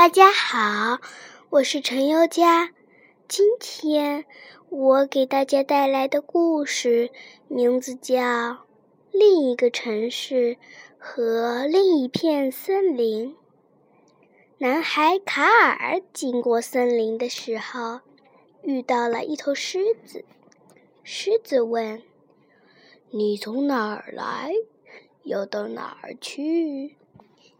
大家好，我是陈优佳。今天我给大家带来的故事名字叫《另一个城市和另一片森林》。男孩卡尔经过森林的时候，遇到了一头狮子。狮子问：“你从哪儿来？要到哪儿去？”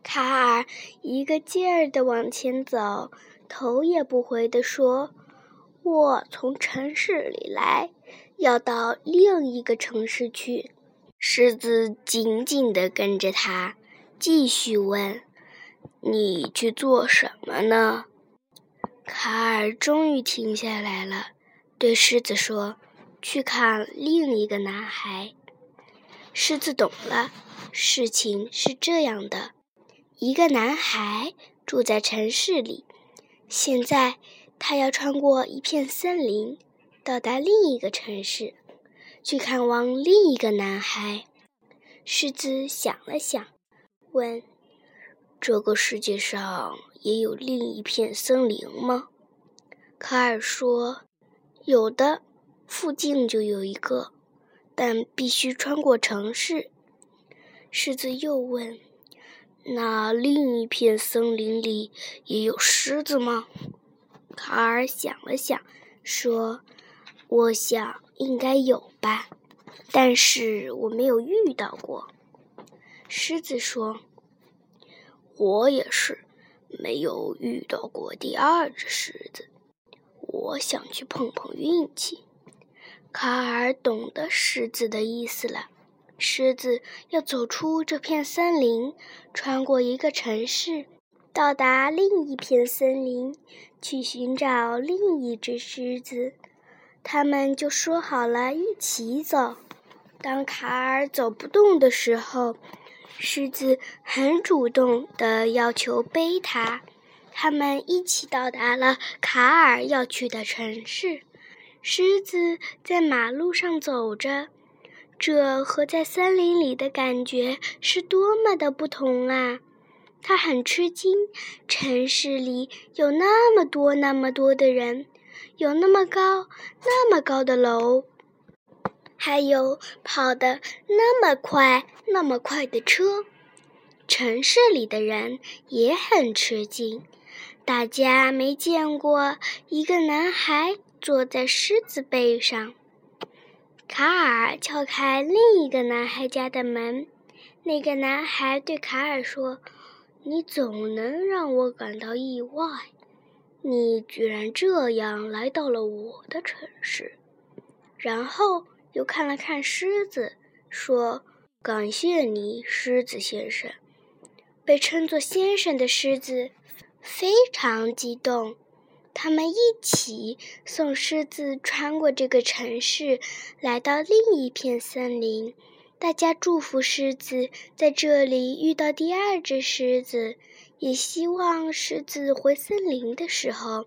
卡尔一个劲儿地往前走，头也不回地说：“我从城市里来，要到另一个城市去。”狮子紧紧地跟着他，继续问：“你去做什么呢？”卡尔终于停下来了，对狮子说：“去看另一个男孩。”狮子懂了，事情是这样的。一个男孩住在城市里，现在他要穿过一片森林，到达另一个城市，去看望另一个男孩。狮子想了想，问：“这个世界上也有另一片森林吗？”卡尔说：“有的，附近就有一个，但必须穿过城市。”狮子又问。那另一片森林里也有狮子吗？卡尔想了想，说：“我想应该有吧，但是我没有遇到过。”狮子说：“我也是，没有遇到过第二只狮子。我想去碰碰运气。”卡尔懂得狮子的意思了。狮子要走出这片森林，穿过一个城市，到达另一片森林，去寻找另一只狮子。他们就说好了一起走。当卡尔走不动的时候，狮子很主动地要求背他。他们一起到达了卡尔要去的城市。狮子在马路上走着。这和在森林里的感觉是多么的不同啊！他很吃惊，城市里有那么多那么多的人，有那么高那么高的楼，还有跑得那么快那么快的车。城市里的人也很吃惊，大家没见过一个男孩坐在狮子背上。卡尔敲开另一个男孩家的门，那个男孩对卡尔说：“你总能让我感到意外，你居然这样来到了我的城市。”然后又看了看狮子，说：“感谢你，狮子先生。”被称作先生的狮子非常激动。他们一起送狮子穿过这个城市，来到另一片森林。大家祝福狮子在这里遇到第二只狮子，也希望狮子回森林的时候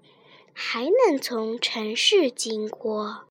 还能从城市经过。